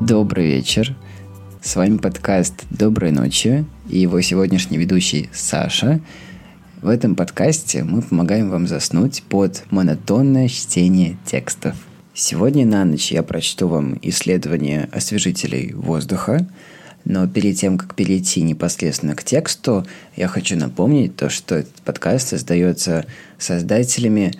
Добрый вечер. С вами подкаст «Доброй ночи» и его сегодняшний ведущий Саша. В этом подкасте мы помогаем вам заснуть под монотонное чтение текстов. Сегодня на ночь я прочту вам исследование освежителей воздуха, но перед тем, как перейти непосредственно к тексту, я хочу напомнить то, что этот подкаст создается создателями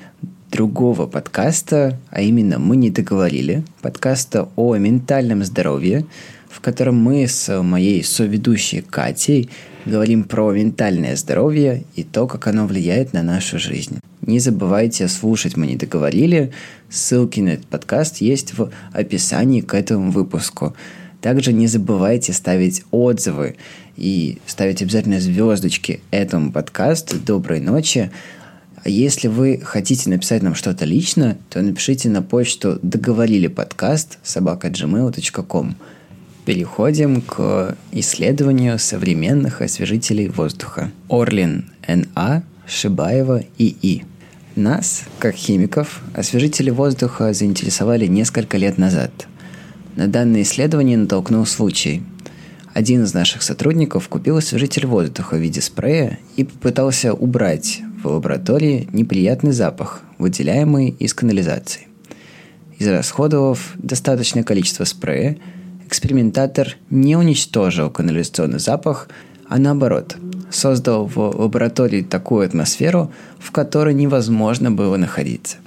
другого подкаста, а именно «Мы не договорили», подкаста о ментальном здоровье, в котором мы с моей соведущей Катей говорим про ментальное здоровье и то, как оно влияет на нашу жизнь. Не забывайте слушать «Мы не договорили», ссылки на этот подкаст есть в описании к этому выпуску. Также не забывайте ставить отзывы и ставить обязательно звездочки этому подкасту. Доброй ночи. Если вы хотите написать нам что-то лично, то напишите на почту договорили подкаст собака.gmail.com. Переходим к исследованию современных освежителей воздуха. Орлин Н.А., Шибаева И.И. Нас, как химиков, освежители воздуха заинтересовали несколько лет назад. На данное исследование натолкнул случай. Один из наших сотрудников купил освежитель воздуха в виде спрея и попытался убрать в лаборатории неприятный запах, выделяемый из канализации. Израсходовав достаточное количество спрея, экспериментатор не уничтожил канализационный запах, а наоборот, создал в лаборатории такую атмосферу, в которой невозможно было находиться.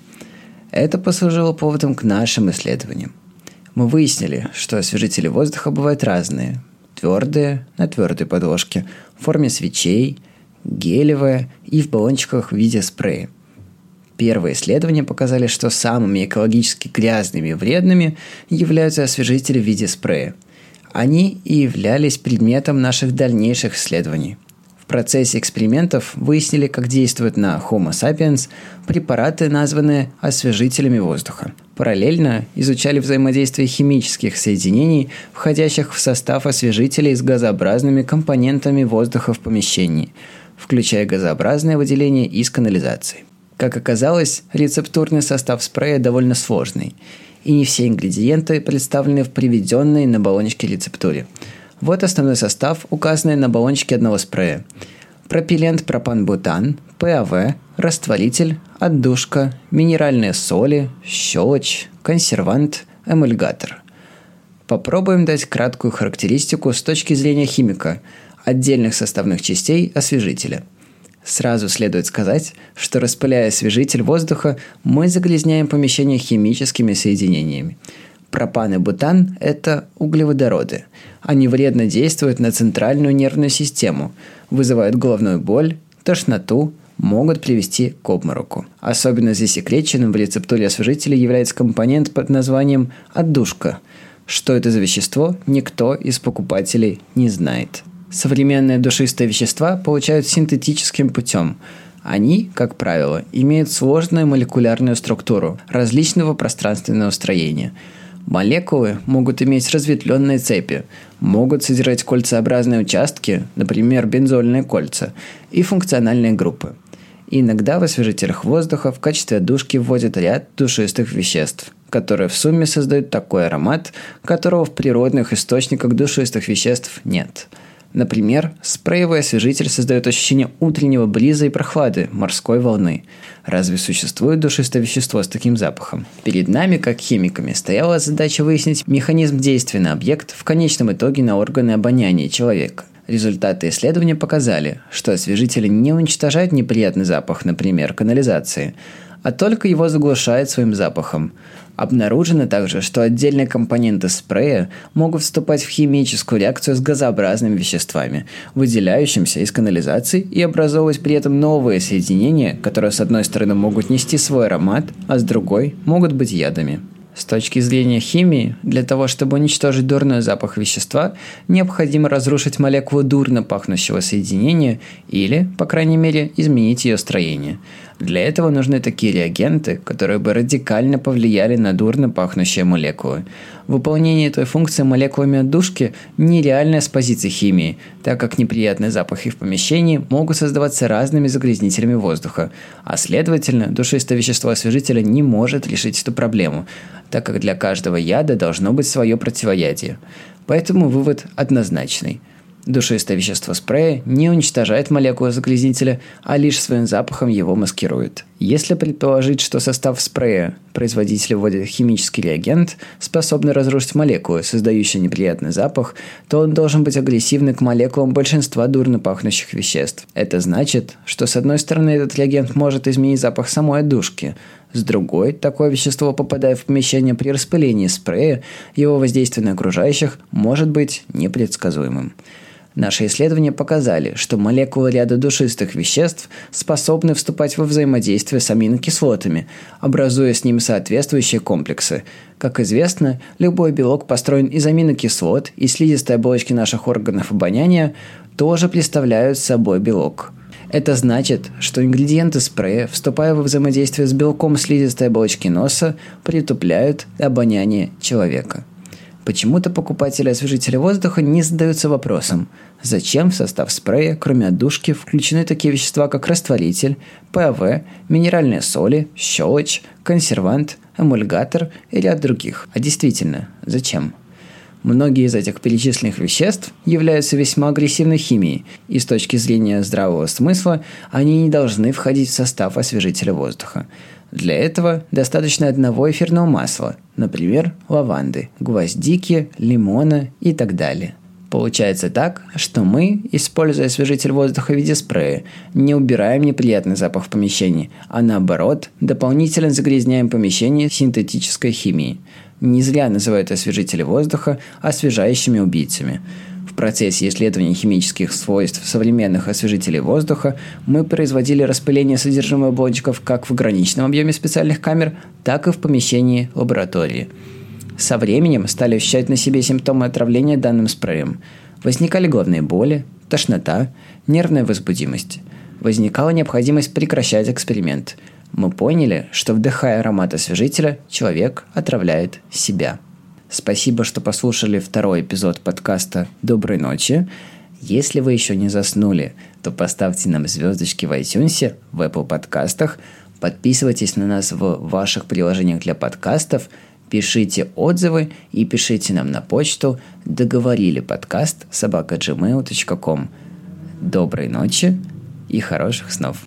Это послужило поводом к нашим исследованиям. Мы выяснили, что освежители воздуха бывают разные. Твердые, на твердой подложке, в форме свечей – гелевое и в баллончиках в виде спрея. Первые исследования показали, что самыми экологически грязными и вредными являются освежители в виде спрея. Они и являлись предметом наших дальнейших исследований. Процессе экспериментов выяснили, как действуют на Homo sapiens препараты, названные освежителями воздуха. Параллельно изучали взаимодействие химических соединений, входящих в состав освежителей с газообразными компонентами воздуха в помещении – включая газообразное выделение из канализации. Как оказалось, рецептурный состав спрея довольно сложный, и не все ингредиенты представлены в приведенной на баллончике рецептуре. Вот основной состав, указанный на баллончике одного спрея. Пропилент пропан-бутан, ПАВ, растворитель, отдушка, минеральные соли, щелочь, консервант, эмульгатор. Попробуем дать краткую характеристику с точки зрения химика – отдельных составных частей освежителя. Сразу следует сказать, что распыляя освежитель воздуха, мы загрязняем помещение химическими соединениями. Пропан и бутан – это углеводороды. Они вредно действуют на центральную нервную систему, вызывают головную боль, тошноту, могут привести к обмороку. Особенно засекреченным в рецептуре освежителя является компонент под названием «отдушка». Что это за вещество, никто из покупателей не знает. Современные душистые вещества получают синтетическим путем. Они, как правило, имеют сложную молекулярную структуру различного пространственного строения. Молекулы могут иметь разветвленные цепи, могут содержать кольцеобразные участки, например, бензольные кольца, и функциональные группы. Иногда в освежителях воздуха в качестве душки вводят ряд душистых веществ, которые в сумме создают такой аромат, которого в природных источниках душистых веществ нет – Например, спреевый освежитель создает ощущение утреннего бриза и прохлады, морской волны. Разве существует душистое вещество с таким запахом? Перед нами, как химиками, стояла задача выяснить механизм действия на объект, в конечном итоге на органы обоняния человека. Результаты исследования показали, что освежители не уничтожают неприятный запах, например, канализации, а только его заглушают своим запахом. Обнаружено также, что отдельные компоненты спрея могут вступать в химическую реакцию с газообразными веществами, выделяющимися из канализации и образовывать при этом новые соединения, которые с одной стороны могут нести свой аромат, а с другой могут быть ядами. С точки зрения химии, для того, чтобы уничтожить дурной запах вещества, необходимо разрушить молекулу дурно пахнущего соединения или, по крайней мере, изменить ее строение – Для этого нужны такие реагенты, которые бы радикально повлияли на дурно пахнущие молекулы. Выполнение этой функции молекулами отдушки нереальное с позиции химии, так как неприятные запахи в помещении могут создаваться разными загрязнителями воздуха, а следовательно, душистое вещество освежителя не может решить эту проблему, так как для каждого яда должно быть свое противоядие. Поэтому вывод однозначный – Душистое вещество спрея не уничтожает молекулы загрязнителя, а лишь своим запахом его маскирует. Если предположить, что состав спрея производитель вводит химический реагент, способный разрушить молекулы, создающие неприятный запах, то он должен быть агрессивный к молекулам большинства дурно пахнущих веществ. Это значит, что с одной стороны этот реагент может изменить запах самой отдушки, с другой, такое вещество, попадая в помещение при распылении спрея, его воздействие на окружающих может быть непредсказуемым. Наши исследования показали, что молекулы ряда душистых веществ способны вступать во взаимодействие с аминокислотами, образуя с ними соответствующие комплексы. Как известно, любой белок построен из аминокислот, и слизистые оболочки наших органов обоняния тоже представляют собой белок. Это значит, что ингредиенты спрея, вступая во взаимодействие с белком слизистой оболочки носа, притупляют обоняние человека – Почему-то покупатели освежителя воздуха не задаются вопросом, зачем в состав спрея, кроме отдушки, включены такие вещества, как растворитель, ПАВ, минеральные соли, щелочь, консервант, эмульгатор и ряд других. А действительно, зачем? Многие из этих перечисленных веществ являются весьма агрессивной химией, и с точки зрения здравого смысла они не должны входить в состав освежителя воздуха. Для этого достаточно одного эфирного масла, например, лаванды, гвоздики, лимона и так далее. Получается так, что мы, используя освежитель воздуха в виде спрея, не убираем неприятный запах в помещении, а наоборот, дополнительно загрязняем помещение синтетической химией. Не зря называют освежители воздуха освежающими убийцами – в процессе исследования химических свойств современных освежителей воздуха мы производили распыление содержимого блочков как в граничном объеме специальных камер, так и в помещении лаборатории. Со временем стали ощущать на себе симптомы отравления данным спреем. Возникали головные боли, тошнота, нервная возбудимость. Возникала необходимость прекращать эксперимент. Мы поняли, что вдыхая аромат освежителя, человек отравляет себя. Спасибо, что послушали второй эпизод подкаста «Доброй ночи». Если вы еще не заснули, то поставьте нам звездочки в iTunes, в Apple подкастах, подписывайтесь на нас в ваших приложениях для подкастов, пишите отзывы и пишите нам на почту договорили подкаст собака.gmail.com. Доброй ночи и хороших снов!